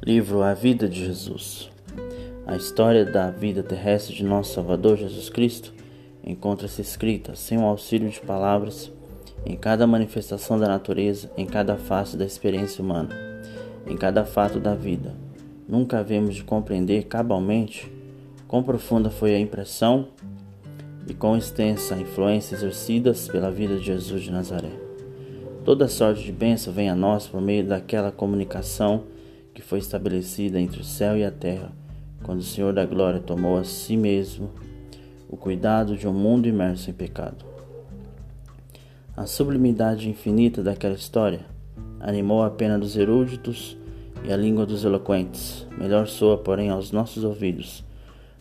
Livro A Vida de Jesus. A história da vida terrestre de nosso Salvador Jesus Cristo encontra-se escrita, sem o auxílio de palavras, em cada manifestação da natureza, em cada face da experiência humana, em cada fato da vida. Nunca havemos de compreender cabalmente quão profunda foi a impressão e quão extensa a influência exercidas pela vida de Jesus de Nazaré. Toda sorte de bênção vem a nós por meio daquela comunicação que foi estabelecida entre o céu e a terra, quando o Senhor da Glória tomou a si mesmo o cuidado de um mundo imerso em pecado. A sublimidade infinita daquela história animou a pena dos eruditos e a língua dos eloquentes. Melhor soa, porém, aos nossos ouvidos,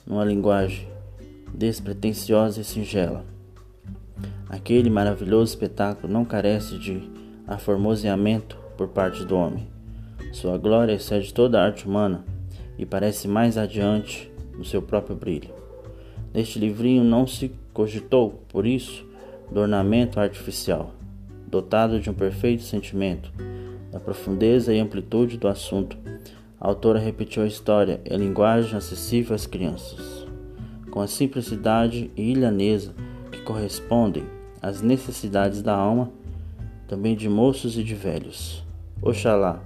numa linguagem despretensiosa e singela. Aquele maravilhoso espetáculo não carece de aformoseamento por parte do homem. Sua glória excede toda a arte humana e parece mais adiante no seu próprio brilho. Neste livrinho não se cogitou, por isso, do ornamento artificial, dotado de um perfeito sentimento, da profundeza e amplitude do assunto. A autora repetiu a história em linguagem acessível às crianças, com a simplicidade e ilhaneza que correspondem às necessidades da alma, também de moços e de velhos. Oxalá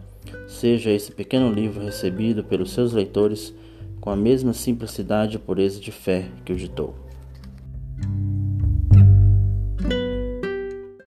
seja esse pequeno livro recebido pelos seus leitores com a mesma simplicidade e pureza de fé que o ditou.